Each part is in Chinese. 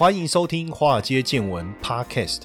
欢迎收听《华尔街见闻》Podcast。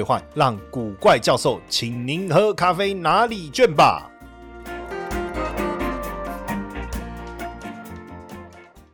让古怪教授请您喝咖啡拿礼券吧。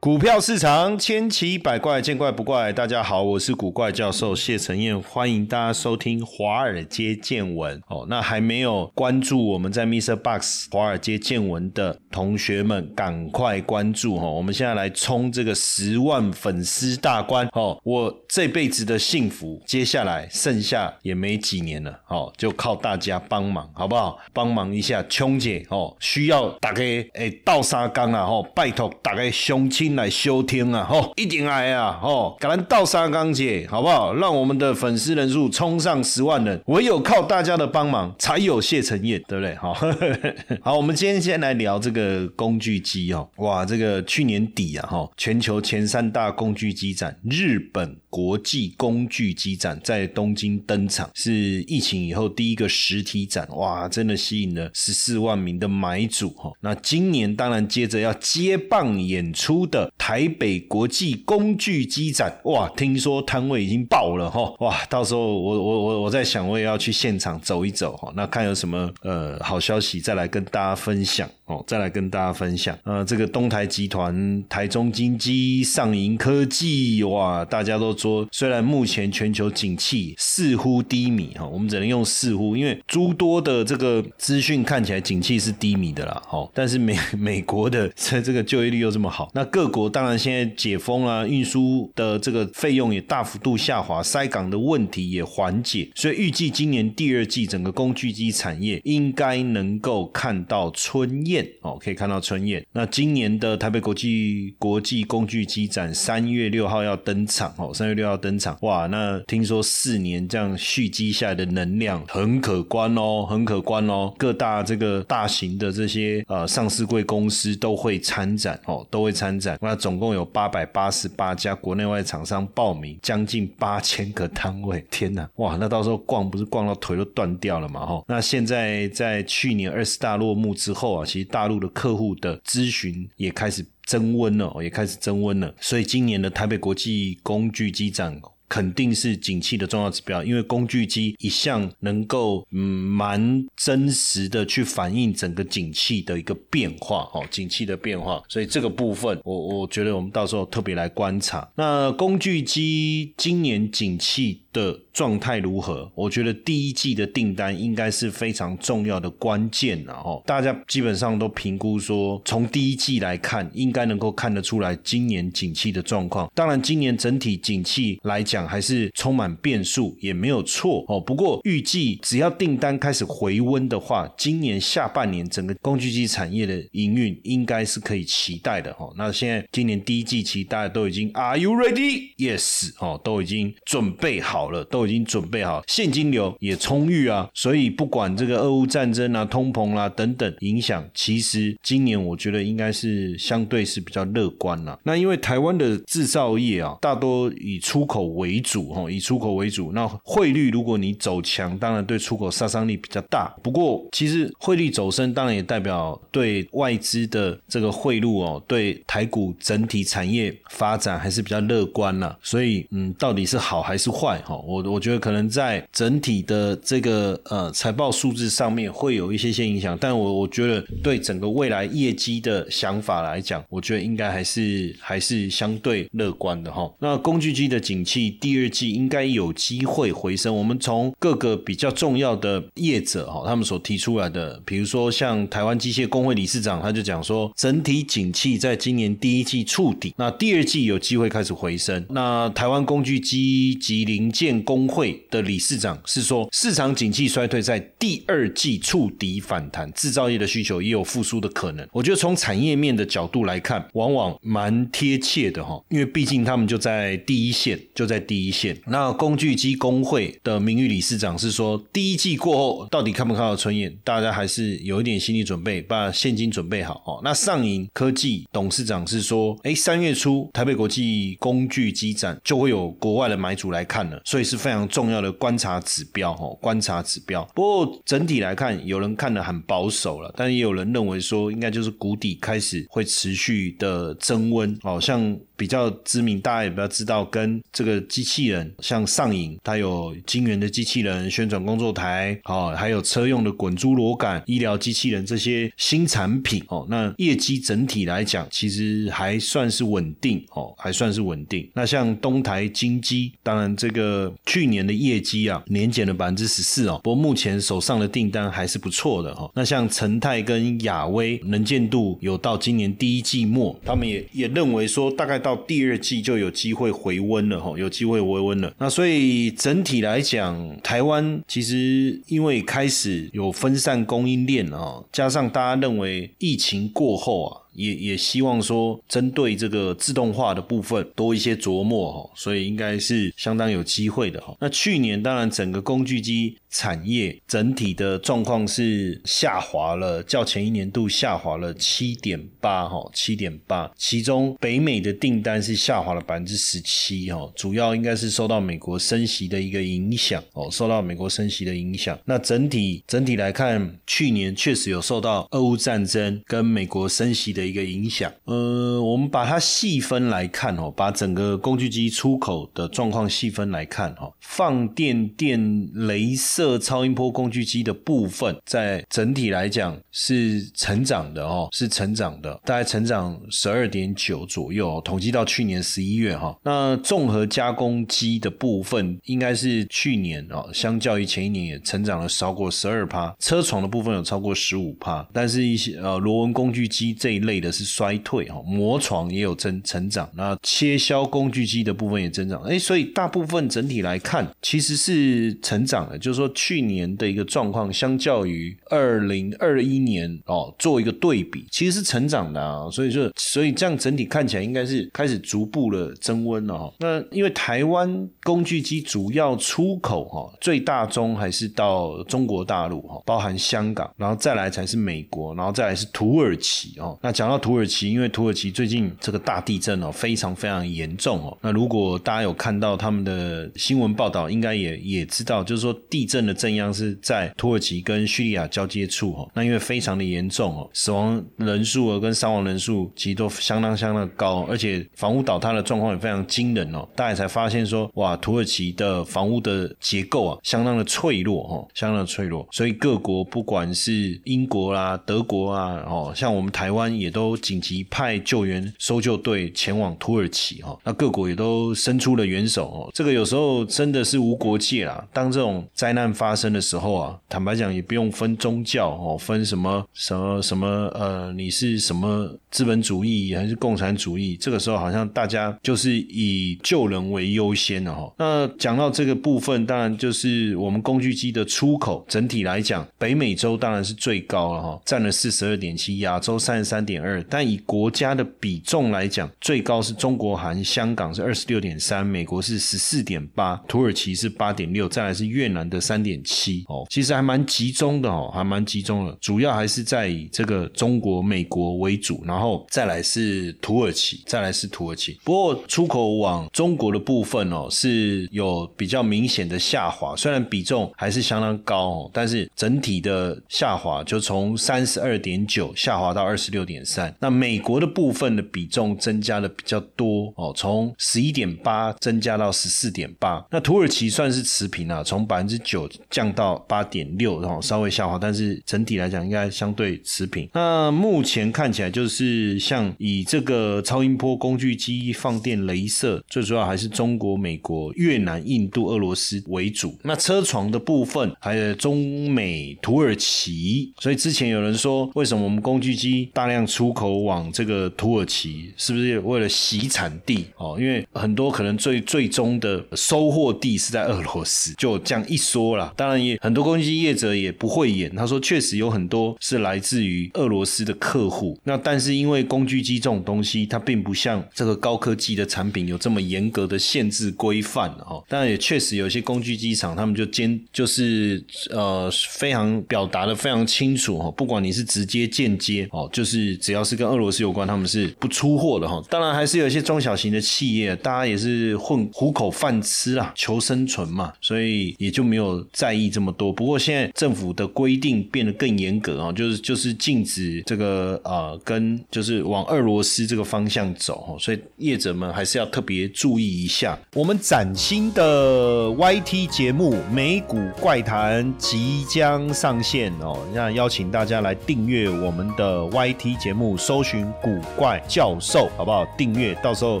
股票市场千奇百怪，见怪不怪。大家好，我是古怪教授谢承彦，欢迎大家收听《华尔街见闻》哦。那还没有关注我们在 Mr. Box 华尔街见闻的同学们，赶快关注哦！我们现在来冲这个十万粉丝大关哦！我这辈子的幸福，接下来剩下也没几年了哦，就靠大家帮忙，好不好？帮忙一下，琼姐哦，需要大家诶倒沙缸啊！哦，拜托大家乡亲。来收听啊，吼，一定来啊，吼，赶咱倒沙钢姐，好不好？让我们的粉丝人数冲上十万人，唯有靠大家的帮忙，才有谢承彦，对不对？好，好，我们今天先来聊这个工具机哦，哇，这个去年底啊，哈，全球前三大工具机展，日本国际工具机展在东京登场，是疫情以后第一个实体展，哇，真的吸引了十四万名的买主哈。那今年当然接着要接棒演出的。台北国际工具机展，哇，听说摊位已经爆了哈，哇，到时候我我我我在想，我也要去现场走一走哈，那看有什么呃好消息再来跟大家分享。哦，再来跟大家分享，呃，这个东台集团、台中金基、上银科技，哇，大家都说，虽然目前全球景气似乎低迷，哈，我们只能用似乎，因为诸多的这个资讯看起来景气是低迷的啦，哦，但是美美国的这这个就业率又这么好，那各国当然现在解封啊，运输的这个费用也大幅度下滑，塞港的问题也缓解，所以预计今年第二季整个工具机产业应该能够看到春叶。哦，可以看到春燕。那今年的台北国际国际工具机展三月六号要登场哦，三月六号登场。哇，那听说四年这样蓄积下来的能量很可观哦，很可观哦。各大这个大型的这些呃上市贵公司都会参展哦，都会参展。那总共有八百八十八家国内外厂商报名，将近八千个摊位。天哪，哇，那到时候逛不是逛到腿都断掉了嘛？哈，那现在在去年二十大落幕之后啊，其实。大陆的客户的咨询也开始增温了，也开始增温了，所以今年的台北国际工具机展。肯定是景气的重要指标，因为工具机一向能够嗯蛮真实的去反映整个景气的一个变化哦，景气的变化，所以这个部分我我觉得我们到时候特别来观察。那工具机今年景气的状态如何？我觉得第一季的订单应该是非常重要的关键了哦。大家基本上都评估说，从第一季来看，应该能够看得出来今年景气的状况。当然，今年整体景气来讲。还是充满变数，也没有错哦。不过预计只要订单开始回温的话，今年下半年整个工具机产业的营运应该是可以期待的哦。那现在今年第一季期大家都已经 Are you ready? Yes 哦，都已经准备好了，都已经准备好，现金流也充裕啊。所以不管这个俄乌战争啊、通膨啦等等影响，其实今年我觉得应该是相对是比较乐观了。那因为台湾的制造业啊，大多以出口为主哈，以出口为主。那汇率如果你走强，当然对出口杀伤力比较大。不过，其实汇率走升，当然也代表对外资的这个汇入哦，对台股整体产业发展还是比较乐观了。所以，嗯，到底是好还是坏哈？我我觉得可能在整体的这个呃财报数字上面会有一些些影响。但我我觉得对整个未来业绩的想法来讲，我觉得应该还是还是相对乐观的哈。那工具机的景气。第二季应该有机会回升。我们从各个比较重要的业者哈，他们所提出来的，比如说像台湾机械工会理事长，他就讲说，整体景气在今年第一季触底，那第二季有机会开始回升。那台湾工具机及零件工工会的理事长是说，市场景气衰退在第二季触底反弹，制造业的需求也有复苏的可能。我觉得从产业面的角度来看，往往蛮贴切的哈，因为毕竟他们就在第一线，就在第一线。那工具机工会的名誉理事长是说，第一季过后到底看不看到春燕，大家还是有一点心理准备，把现金准备好哦。那上银科技董事长是说，哎，三月初台北国际工具机展就会有国外的买主来看了，所以是非常非常重要的观察指标哦，观察指标。不过整体来看，有人看得很保守了，但也有人认为说，应该就是谷底开始会持续的增温哦，像。比较知名，大家也比较知道，跟这个机器人，像上影，它有晶圆的机器人、宣传工作台，哦，还有车用的滚珠螺杆、医疗机器人这些新产品，哦，那业绩整体来讲，其实还算是稳定，哦，还算是稳定。那像东台金机，当然这个去年的业绩啊，年减了百分之十四哦，不过目前手上的订单还是不错的哈。那像成泰跟亚威，能见度有到今年第一季末，他们也也认为说，大概。到第二季就有机会回温了哈，有机会回温了。那所以整体来讲，台湾其实因为开始有分散供应链啊，加上大家认为疫情过后啊。也也希望说，针对这个自动化的部分多一些琢磨哈，所以应该是相当有机会的哈。那去年当然整个工具机产业整体的状况是下滑了，较前一年度下滑了七点八哈，七点八。其中北美的订单是下滑了百分之十七哈，主要应该是受到美国升息的一个影响哦，受到美国升息的影响。那整体整体来看，去年确实有受到俄乌战争跟美国升息的。一个影响，呃，我们把它细分来看哦，把整个工具机出口的状况细分来看哦，放电电、镭射、超音波工具机的部分，在整体来讲是成长的哦，是成长的，大概成长十二点九左右，统计到去年十一月哈。那综合加工机的部分，应该是去年哦，相较于前一年也成长了超过十二趴，车床的部分有超过十五趴，但是一些呃螺纹工具机这一类。的是衰退哈，磨床也有增成长，那切削工具机的部分也增长，哎，所以大部分整体来看其实是成长的，就是说去年的一个状况，相较于二零二一年哦，做一个对比，其实是成长的啊，所以说，所以这样整体看起来应该是开始逐步的增温了哈。那因为台湾工具机主要出口哈，最大宗还是到中国大陆哈，包含香港，然后再来才是美国，然后再来是土耳其哦，那讲。讲到土耳其，因为土耳其最近这个大地震哦，非常非常严重哦。那如果大家有看到他们的新闻报道，应该也也知道，就是说地震的震央是在土耳其跟叙利亚交接处哦。那因为非常的严重哦，死亡人数跟伤亡人数其实都相当相当高，而且房屋倒塌的状况也非常惊人哦。大家才发现说，哇，土耳其的房屋的结构啊，相当的脆弱哦，相当的脆弱。所以各国不管是英国啦、德国啊，哦，像我们台湾也。都紧急派救援搜救队前往土耳其哈，那各国也都伸出了援手哦。这个有时候真的是无国界啦。当这种灾难发生的时候啊，坦白讲也不用分宗教哦，分什么什么什么呃，你是什么资本主义还是共产主义？这个时候好像大家就是以救人为优先的哈。那讲到这个部分，当然就是我们工具机的出口整体来讲，北美洲当然是最高了哈，占了四十二点七，亚洲三十三点。二，但以国家的比重来讲，最高是中国含香港是二十六点三，美国是十四点八，土耳其是八点六，再来是越南的三点七。哦，其实还蛮集中的哦，还蛮集中的，主要还是在以这个中国、美国为主，然后再来是土耳其，再来是土耳其。不过出口往中国的部分哦，是有比较明显的下滑，虽然比重还是相当高，哦，但是整体的下滑就从三十二点九下滑到二十六点。三那美国的部分的比重增加的比较多哦，从十一点八增加到十四点八。那土耳其算是持平啊，从百分之九降到八点六，然后稍微下滑，但是整体来讲应该相对持平。那目前看起来就是像以这个超音波工具机、放电、镭射，最主要还是中国、美国、越南、印度、俄罗斯为主。那车床的部分还有中美、土耳其。所以之前有人说，为什么我们工具机大量出口往这个土耳其，是不是为了洗产地哦？因为很多可能最最终的收获地是在俄罗斯，就这样一说了。当然也很多工具业者也不会演，他说确实有很多是来自于俄罗斯的客户。那但是因为工具机这种东西，它并不像这个高科技的产品有这么严格的限制规范哦。当然也确实有些工具机厂，他们就坚就是呃非常表达的非常清楚哈，不管你是直接间接哦，就是只要是跟俄罗斯有关，他们是不出货的哈。当然还是有一些中小型的企业，大家也是混糊口饭吃啊，求生存嘛，所以也就没有在意这么多。不过现在政府的规定变得更严格啊，就是就是禁止这个呃跟就是往俄罗斯这个方向走，所以业者们还是要特别注意一下。我们崭新的 YT 节目《美股怪谈》即将上线哦，那邀请大家来订阅我们的 YT 节目，搜寻“古怪教授”，好不好？订阅，到时候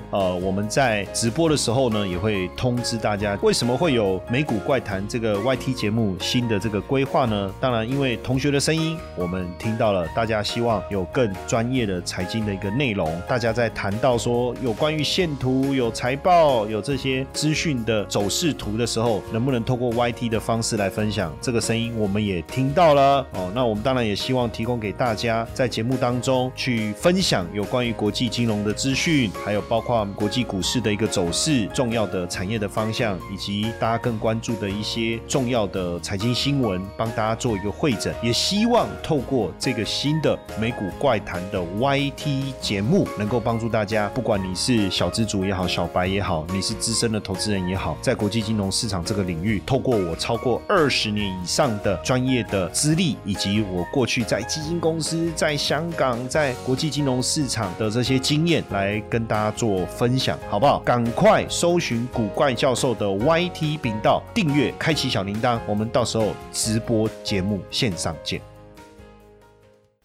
呃我们在直播的时候呢，也会通知大家。为什么会有《美股怪谈》这个 YT 节目新的这个规划呢？当然，因为同学的声音，我们听到了，大家希望有更专业的财经的一个内容。大家在谈到说有关于线图、有财报、有这些资讯的走势图的时候，能不能透过 YT 的方式来分享这个声音？我们也听到了哦。那我们当然也希望提供给大家，在节目当中去分享有关于国际金融的资讯，还有包括国际股市的一个走势、重要的产业的方向，以及大家更关注的一些重要的财经新闻，帮大家做一个会诊。也希望透过这个新的美股怪谈的 YT 节目，能够帮助大家，不管你是小资主也好，小白也好，你是资深的投资人也好，在国际金融市场这个领域，透过我超过二十年以上的专业的资历，以及我过去在基金公司、在香港、在国际金融市场的这些经验，来跟大家做分享，好不好？赶快搜寻古怪教授的 YT 频道，订阅，开启小铃铛，我们到时候直播节目线上见。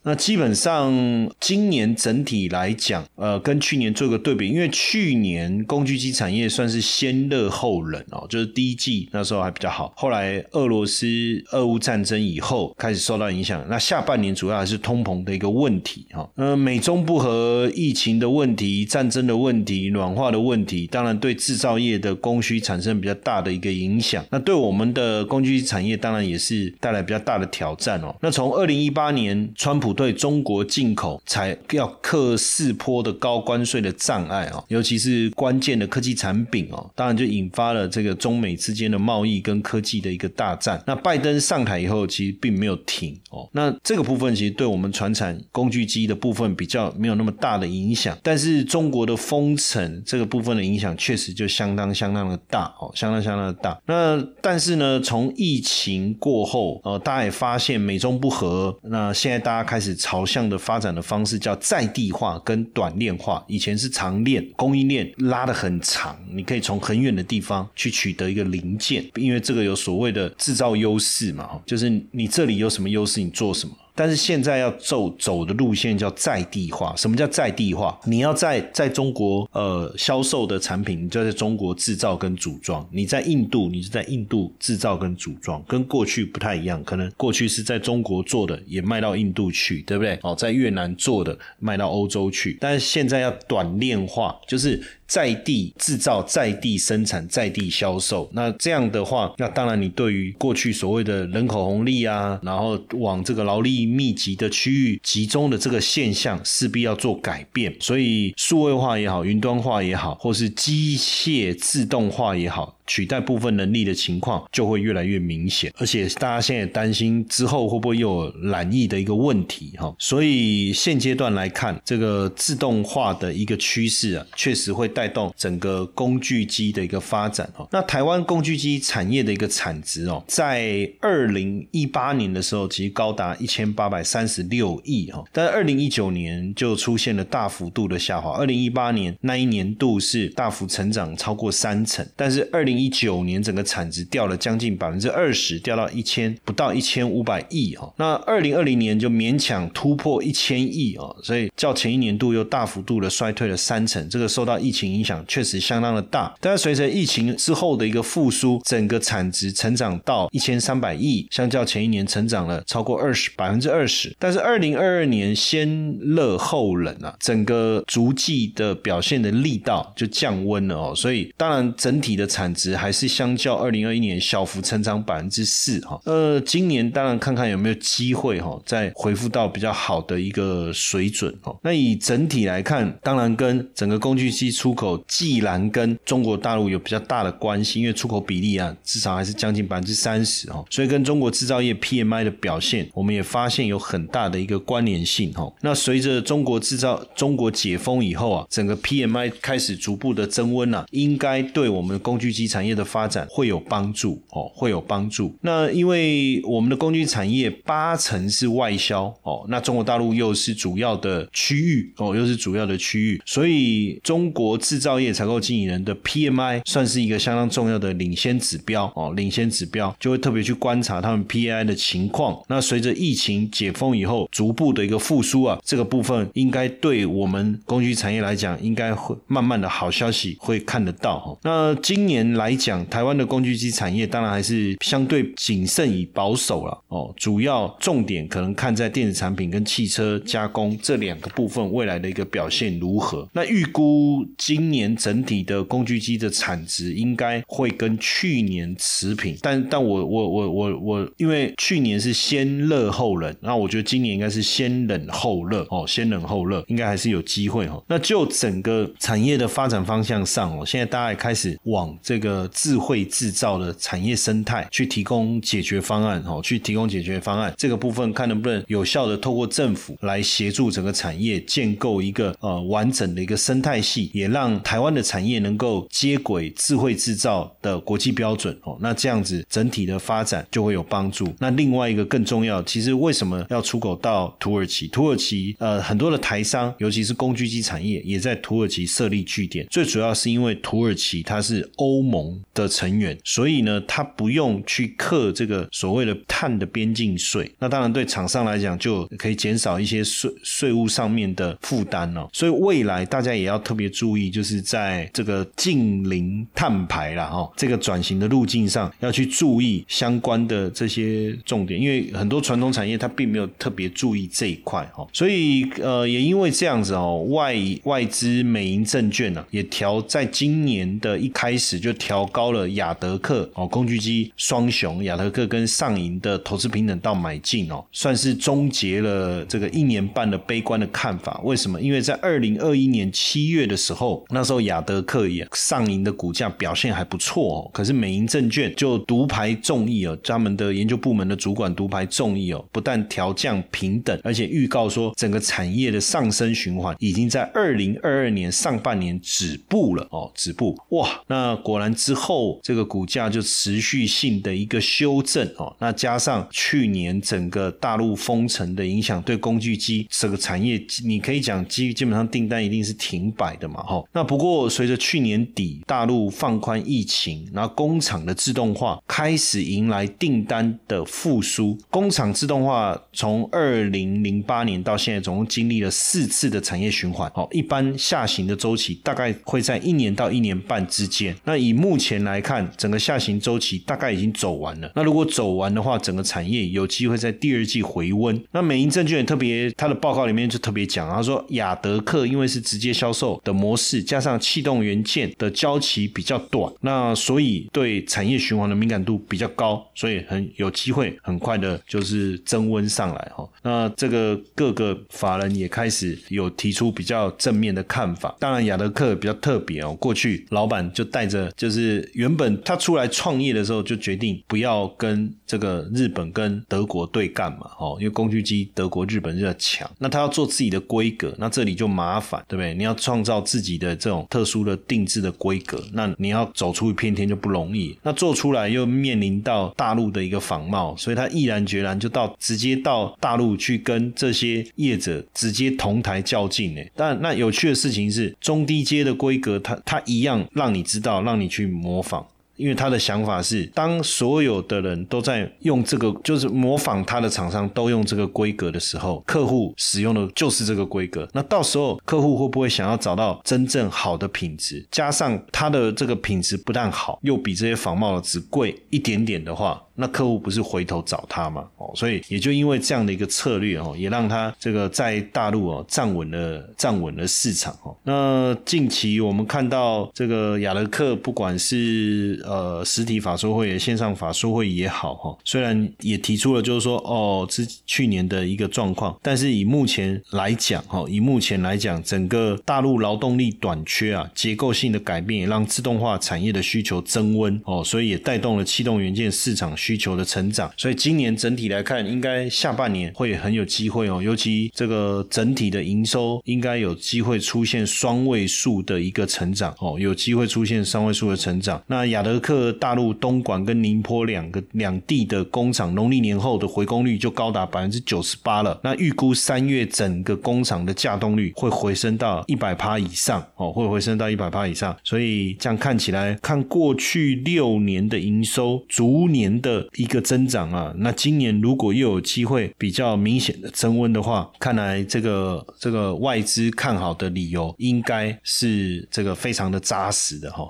那基本上今年整体来讲，呃，跟去年做个对比，因为去年工具机产业算是先热后冷哦，就是第一季那时候还比较好，后来俄罗斯俄乌战争以后开始受到影响，那下半年主要还是通膨的一个问题哈，呃，美中不和、疫情的问题、战争的问题、暖化的问题，当然对制造业的供需产生比较大的一个影响，那对我们的工具机产业当然也是带来比较大的挑战哦。那从二零一八年川普对中国进口才要克四坡的高关税的障碍啊，尤其是关键的科技产品哦，当然就引发了这个中美之间的贸易跟科技的一个大战。那拜登上台以后，其实并没有停哦。那这个部分其实对我们船产工具机的部分比较没有那么大的影响，但是中国的封城这个部分的影响确实就相当相当的大哦，相当相当的大。那但是呢，从疫情过后，呃，大家也发现美中不和，那现在大家开开始。朝向的发展的方式叫在地化跟短链化。以前是长链供应链拉得很长，你可以从很远的地方去取得一个零件，因为这个有所谓的制造优势嘛，就是你这里有什么优势，你做什么。但是现在要走走的路线叫在地化。什么叫在地化？你要在在中国呃销售的产品，你就在中国制造跟组装。你在印度，你是在印度制造跟组装，跟过去不太一样。可能过去是在中国做的，也卖到印度去，对不对？哦，在越南做的卖到欧洲去。但是现在要短链化，就是。在地制造、在地生产、在地销售，那这样的话，那当然你对于过去所谓的人口红利啊，然后往这个劳力密集的区域集中的这个现象，势必要做改变。所以数位化也好，云端化也好，或是机械自动化也好。取代部分能力的情况就会越来越明显，而且大家现在担心之后会不会又有染疫的一个问题哈，所以现阶段来看，这个自动化的一个趋势啊，确实会带动整个工具机的一个发展哦。那台湾工具机产业的一个产值哦，在二零一八年的时候其实高达一千八百三十六亿哈，但二零一九年就出现了大幅度的下滑，二零一八年那一年度是大幅成长超过三成，但是二零一九年整个产值掉了将近百分之二十，掉到一千不到一千五百亿哦。那二零二零年就勉强突破一千亿哦，所以较前一年度又大幅度的衰退了三成。这个受到疫情影响确实相当的大，但是随着疫情之后的一个复苏，整个产值成长到一千三百亿，相较前一年成长了超过二十百分之二十。但是二零二二年先热后冷啊，整个逐季的表现的力道就降温了哦，所以当然整体的产值还是相较二零二一年小幅成长百分之四哈。呃，今年当然看看有没有机会哈，再恢复到比较好的一个水准哦。那以整体来看，当然跟整个工具机出口既然跟中国大陆有比较大的关系，因为出口比例啊至少还是将近百分之三十哦，所以跟中国制造业 PMI 的表现，我们也发现有很大的一个关联性哈。那随着中国制造中国解封以后啊，整个 PMI 开始逐步的增温啊，应该对我们的工具机产业的发展会有帮助哦，会有帮助。那因为我们的工具产业八成是外销哦，那中国大陆又是主要的区域哦，又是主要的区域，所以中国制造业采购经理人的 PMI 算是一个相当重要的领先指标哦，领先指标就会特别去观察他们 PMI 的情况。那随着疫情解封以后，逐步的一个复苏啊，这个部分应该对我们工具产业来讲，应该会慢慢的好消息会看得到哈。那今年来讲，台湾的工具机产业当然还是相对谨慎与保守了哦，主要重点可能看在电子产品跟汽车加工这两个部分未来的一个表现如何。那预估今年整体的工具机的产值应该会跟去年持平，但但我我我我我，因为去年是先热后冷，那我觉得今年应该是先冷后热哦，先冷后热，应该还是有机会哦。那就整个产业的发展方向上哦，现在大家也开始往这个智慧制造的产业生态去提供解决方案哦，去提供解决方案。这个部分看能不能有效的透过政府来协助整个产业建构一个呃完整的一个生态系，也让台湾的产业能够接轨智慧制造的国际标准哦。那这样子整体的发展就会有帮助。那另外一个更重要，其实为什么要出口到土耳其？土耳其呃很多的台商，尤其是工具机产业，也在土耳其设立据点。最主要是因为土耳其它是欧盟的成员，所以呢，他不用去克这个所谓的碳的边境税。那当然对厂商来讲，就可以减少一些税税务上面的负担哦。所以未来大家也要特别注意，就是在这个近零碳排了哈，这个转型的路径上要去注意相关的这些重点，因为很多传统产业它并没有特别注意这一块哈。所以呃，也因为这样子哦，外外资美银证券呢也调在今年的一开始就调调高了亚德克哦工具机双雄亚德克跟上银的投资平等到买进哦，算是终结了这个一年半的悲观的看法。为什么？因为在二零二一年七月的时候，那时候亚德克也上银的股价表现还不错哦，可是美银证券就独排众议哦，他们的研究部门的主管独排众议哦，不但调降平等，而且预告说整个产业的上升循环已经在二零二二年上半年止步了哦，止步哇！那果然之后这个股价就持续性的一个修正哦，那加上去年整个大陆封城的影响，对工具机这个产业，你可以讲基基本上订单一定是停摆的嘛哈。那不过随着去年底大陆放宽疫情，然后工厂的自动化开始迎来订单的复苏，工厂自动化从二零零八年到现在总共经历了四次的产业循环哦，一般下行的周期大概会在一年到一年半之间。那以目目前来看，整个下行周期大概已经走完了。那如果走完的话，整个产业有机会在第二季回温。那美银证券也特别，它的报告里面就特别讲，他说亚德克因为是直接销售的模式，加上气动元件的交期比较短，那所以对产业循环的敏感度比较高，所以很有机会很快的就是增温上来哈。那这个各个法人也开始有提出比较正面的看法。当然亚德克比较特别哦，过去老板就带着就是是原本他出来创业的时候就决定不要跟这个日本跟德国对干嘛哦，因为工具机德国日本比较强，那他要做自己的规格，那这里就麻烦，对不对？你要创造自己的这种特殊的定制的规格，那你要走出一片天就不容易。那做出来又面临到大陆的一个仿冒，所以他毅然决然就到直接到大陆去跟这些业者直接同台较劲呢。但那有趣的事情是，中低阶的规格，它它一样让你知道，让你去去模仿。因为他的想法是，当所有的人都在用这个，就是模仿他的厂商都用这个规格的时候，客户使用的就是这个规格。那到时候客户会不会想要找到真正好的品质？加上它的这个品质不但好，又比这些仿冒的只贵一点点的话。那客户不是回头找他吗？哦，所以也就因为这样的一个策略哦，也让他这个在大陆哦站稳了站稳了市场哦。那近期我们看到这个亚德克，不管是呃实体法说会、线上法说会也好哈，虽然也提出了就是说哦，之去年的一个状况，但是以目前来讲哈，以目前来讲，整个大陆劳动力短缺啊，结构性的改变也让自动化产业的需求增温哦，所以也带动了气动元件市场。需需求的成长，所以今年整体来看，应该下半年会很有机会哦。尤其这个整体的营收，应该有机会出现双位数的一个成长哦，有机会出现双位数的成长。那亚德克大陆东莞跟宁波两个两地的工厂，农历年后的回工率就高达百分之九十八了。那预估三月整个工厂的稼动率会回升到一百趴以上哦，会回升到一百趴以上。所以这样看起来，看过去六年的营收逐年的。一个增长啊，那今年如果又有机会比较明显的增温的话，看来这个这个外资看好的理由应该是这个非常的扎实的哈。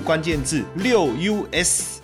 关键字六 US。